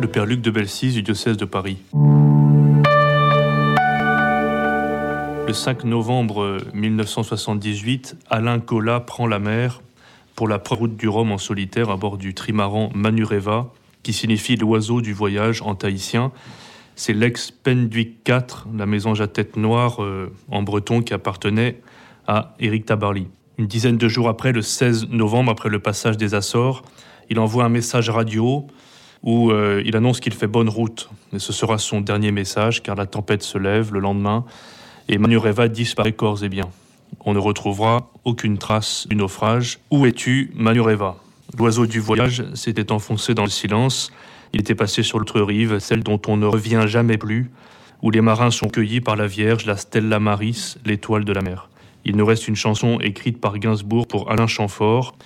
le père Luc de Belsis du diocèse de Paris. Le 5 novembre 1978, Alain Collat prend la mer pour la route du Rhum en solitaire à bord du trimaran Manureva, qui signifie l'oiseau du voyage en tahitien. C'est l'ex Penduic 4, la mésange à tête noire euh, en breton qui appartenait à Éric Tabarly. Une dizaine de jours après, le 16 novembre, après le passage des Açores, il envoie un message radio où euh, il annonce qu'il fait bonne route. Et ce sera son dernier message, car la tempête se lève le lendemain et Manureva disparaît corps et biens. On ne retrouvera aucune trace du naufrage. Où es-tu, Manureva L'oiseau du voyage s'était enfoncé dans le silence. Il était passé sur l'autre rive, celle dont on ne revient jamais plus, où les marins sont cueillis par la Vierge, la Stella Maris, l'étoile de la mer. Il nous reste une chanson écrite par Gainsbourg pour Alain Chamfort.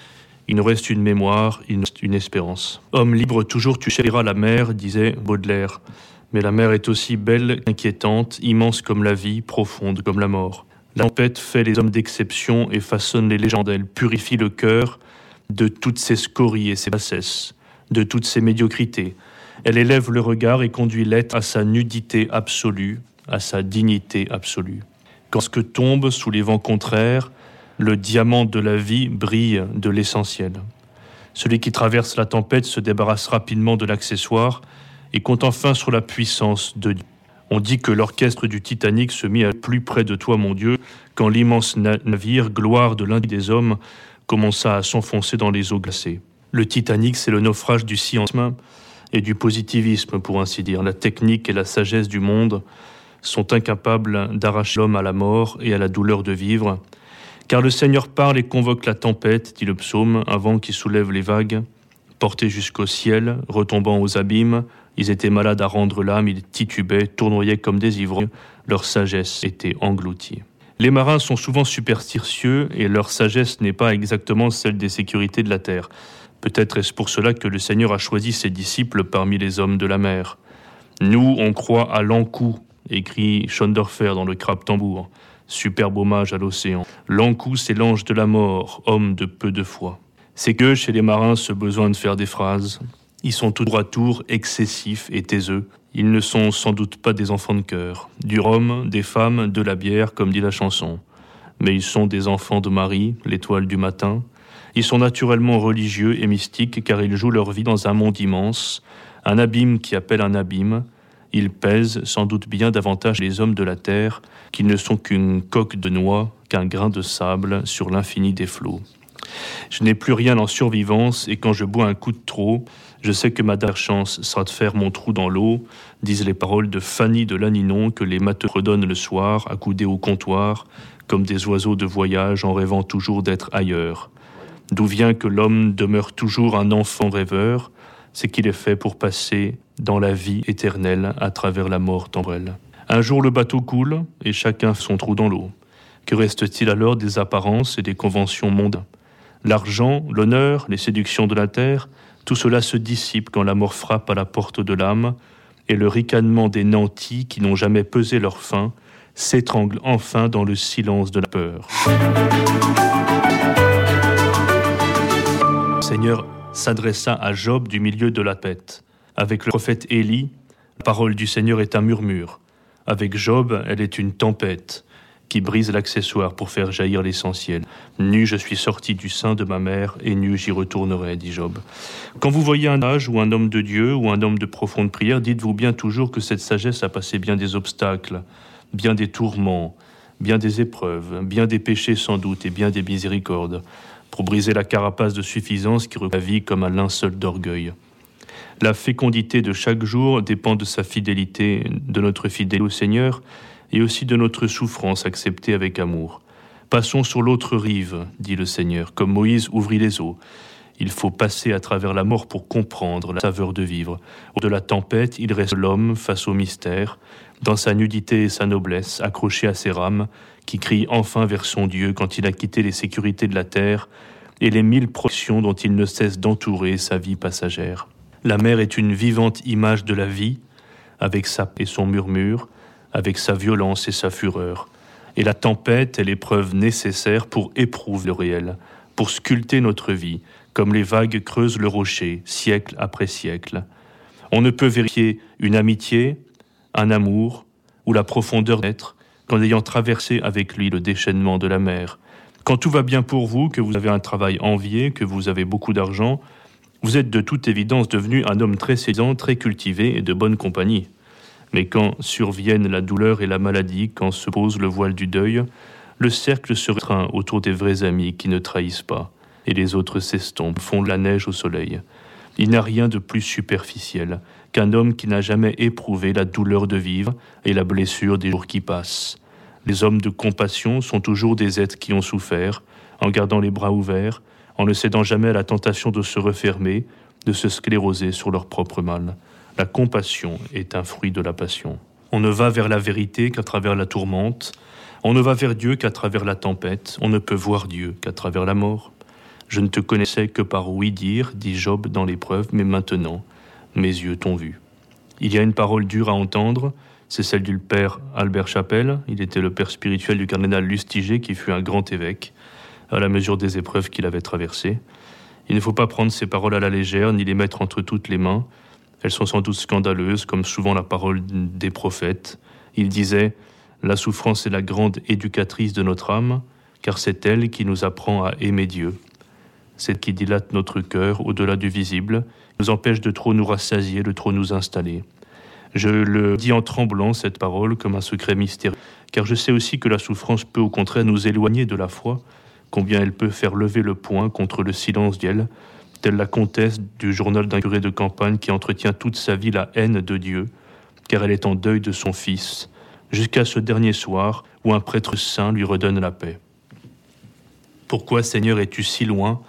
Il nous reste une mémoire, il nous reste une espérance. Homme libre, toujours tu chériras la mer, disait Baudelaire. Mais la mer est aussi belle qu'inquiétante, immense comme la vie, profonde comme la mort. La tempête fait les hommes d'exception et façonne les légendes. Elle purifie le cœur de toutes ses scories et ses bassesses, de toutes ses médiocrités. Elle élève le regard et conduit l'être à sa nudité absolue, à sa dignité absolue. Quand ce que tombe sous les vents contraires, le diamant de la vie brille de l'essentiel. Celui qui traverse la tempête se débarrasse rapidement de l'accessoire et compte enfin sur la puissance de Dieu. On dit que l'orchestre du Titanic se mit à plus près de toi, mon Dieu, quand l'immense navire, gloire de l'un des hommes, commença à s'enfoncer dans les eaux glacées. Le Titanic, c'est le naufrage du scientisme et du positivisme, pour ainsi dire. La technique et la sagesse du monde sont incapables d'arracher l'homme à la mort et à la douleur de vivre. Car le Seigneur parle et convoque la tempête, dit le psaume, un vent qui soulève les vagues, portés jusqu'au ciel, retombant aux abîmes, ils étaient malades à rendre l'âme, ils titubaient, tournoyaient comme des ivrognes, leur sagesse était engloutie. Les marins sont souvent superstitieux et leur sagesse n'est pas exactement celle des sécurités de la terre. Peut-être est-ce pour cela que le Seigneur a choisi ses disciples parmi les hommes de la mer. Nous, on croit à l'encou, écrit Schondorfer dans le crabe tambour. Superbe hommage à l'océan. L'encou, c'est l'ange de la mort, homme de peu de foi. C'est que chez les marins ce besoin de faire des phrases, ils sont tout droit tour, excessifs et taiseux. Ils ne sont sans doute pas des enfants de cœur. Du rhum, des femmes, de la bière, comme dit la chanson. Mais ils sont des enfants de Marie, l'étoile du matin. Ils sont naturellement religieux et mystiques car ils jouent leur vie dans un monde immense, un abîme qui appelle un abîme. Ils pèsent sans doute bien davantage les hommes de la terre qu'ils ne sont qu'une coque de noix, qu'un grain de sable sur l'infini des flots. Je n'ai plus rien en survivance et quand je bois un coup de trop, je sais que ma dernière chance sera de faire mon trou dans l'eau, disent les paroles de Fanny de Lanninon que les matheux redonnent le soir, accoudés au comptoir, comme des oiseaux de voyage en rêvant toujours d'être ailleurs. D'où vient que l'homme demeure toujours un enfant rêveur, c'est qu'il est fait pour passer dans la vie éternelle à travers la mort temporelle. Un jour le bateau coule et chacun son trou dans l'eau. Que reste-t-il alors des apparences et des conventions mondaines? L'argent, l'honneur, les séductions de la terre, tout cela se dissipe quand la mort frappe à la porte de l'âme, et le ricanement des nantis qui n'ont jamais pesé leur faim s'étrangle enfin dans le silence de la peur. Le Seigneur s'adressa à Job du milieu de la tête. Avec le prophète Élie, la parole du Seigneur est un murmure. Avec Job, elle est une tempête qui brise l'accessoire pour faire jaillir l'essentiel. Nu, je suis sorti du sein de ma mère, et nu, j'y retournerai, dit Job. Quand vous voyez un âge ou un homme de Dieu ou un homme de profonde prière, dites-vous bien toujours que cette sagesse a passé bien des obstacles, bien des tourments, bien des épreuves, bien des péchés sans doute et bien des miséricordes, pour briser la carapace de suffisance qui recouvre la vie comme un linceul d'orgueil. La fécondité de chaque jour dépend de sa fidélité, de notre fidélité au Seigneur, et aussi de notre souffrance acceptée avec amour. Passons sur l'autre rive, dit le Seigneur, comme Moïse ouvrit les eaux. Il faut passer à travers la mort pour comprendre la saveur de vivre. De la tempête, il reste l'homme face au mystère, dans sa nudité et sa noblesse, accroché à ses rames, qui crie enfin vers son Dieu quand il a quitté les sécurités de la terre et les mille protections dont il ne cesse d'entourer sa vie passagère. La mer est une vivante image de la vie, avec sa paix et son murmure, avec sa violence et sa fureur. Et la tempête est l'épreuve nécessaire pour éprouver le réel, pour sculpter notre vie, comme les vagues creusent le rocher, siècle après siècle. On ne peut vérifier une amitié, un amour ou la profondeur d'être qu'en ayant traversé avec lui le déchaînement de la mer. Quand tout va bien pour vous, que vous avez un travail envié, que vous avez beaucoup d'argent, vous êtes de toute évidence devenu un homme très séduisant, très cultivé et de bonne compagnie. Mais quand surviennent la douleur et la maladie, quand se pose le voile du deuil, le cercle se restreint autour des vrais amis qui ne trahissent pas, et les autres s'estompent, font la neige au soleil. Il n'y a rien de plus superficiel qu'un homme qui n'a jamais éprouvé la douleur de vivre et la blessure des jours qui passent. Les hommes de compassion sont toujours des êtres qui ont souffert, en gardant les bras ouverts, en ne cédant jamais à la tentation de se refermer, de se scléroser sur leur propre mal. La compassion est un fruit de la passion. On ne va vers la vérité qu'à travers la tourmente, on ne va vers Dieu qu'à travers la tempête, on ne peut voir Dieu qu'à travers la mort. Je ne te connaissais que par oui dire, dit Job dans l'épreuve, mais maintenant, mes yeux t'ont vu. Il y a une parole dure à entendre, c'est celle du père Albert Chapelle. Il était le père spirituel du cardinal Lustiger, qui fut un grand évêque, à la mesure des épreuves qu'il avait traversées. Il ne faut pas prendre ces paroles à la légère, ni les mettre entre toutes les mains. Elles sont sans doute scandaleuses, comme souvent la parole des prophètes. Il disait La souffrance est la grande éducatrice de notre âme, car c'est elle qui nous apprend à aimer Dieu celle qui dilate notre cœur au-delà du visible, nous empêche de trop nous rassasier, de trop nous installer. Je le dis en tremblant, cette parole, comme un secret mystérieux, car je sais aussi que la souffrance peut au contraire nous éloigner de la foi, combien elle peut faire lever le poing contre le silence d'elle, telle la comtesse du journal d'un curé de campagne qui entretient toute sa vie la haine de Dieu, car elle est en deuil de son fils, jusqu'à ce dernier soir où un prêtre saint lui redonne la paix. Pourquoi, Seigneur, es-tu si loin?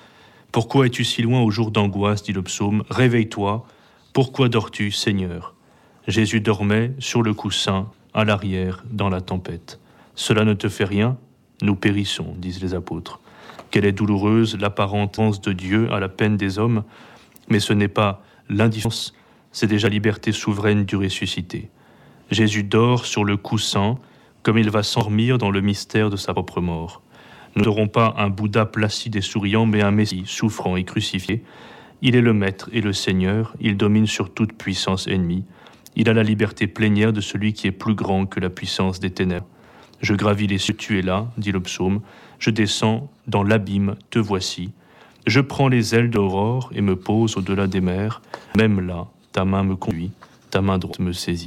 Pourquoi es-tu si loin au jour d'angoisse dit le psaume? Réveille-toi. Pourquoi dors-tu, Seigneur? Jésus dormait sur le coussin, à l'arrière, dans la tempête. Cela ne te fait rien? Nous périssons, disent les apôtres. Quelle est douloureuse l'apparence de Dieu à la peine des hommes, mais ce n'est pas l'indifférence, c'est déjà liberté souveraine du ressuscité. Jésus dort sur le coussin, comme il va s'endormir dans le mystère de sa propre mort. Nous n'aurons pas un Bouddha placide et souriant, mais un Messie souffrant et crucifié. Il est le Maître et le Seigneur, il domine sur toute puissance ennemie. Il a la liberté plénière de celui qui est plus grand que la puissance des ténèbres. Je gravis les cieux, tu es là, dit le psaume. Je descends dans l'abîme, te voici. Je prends les ailes d'aurore et me pose au-delà des mers. Même là, ta main me conduit, ta main droite me saisit.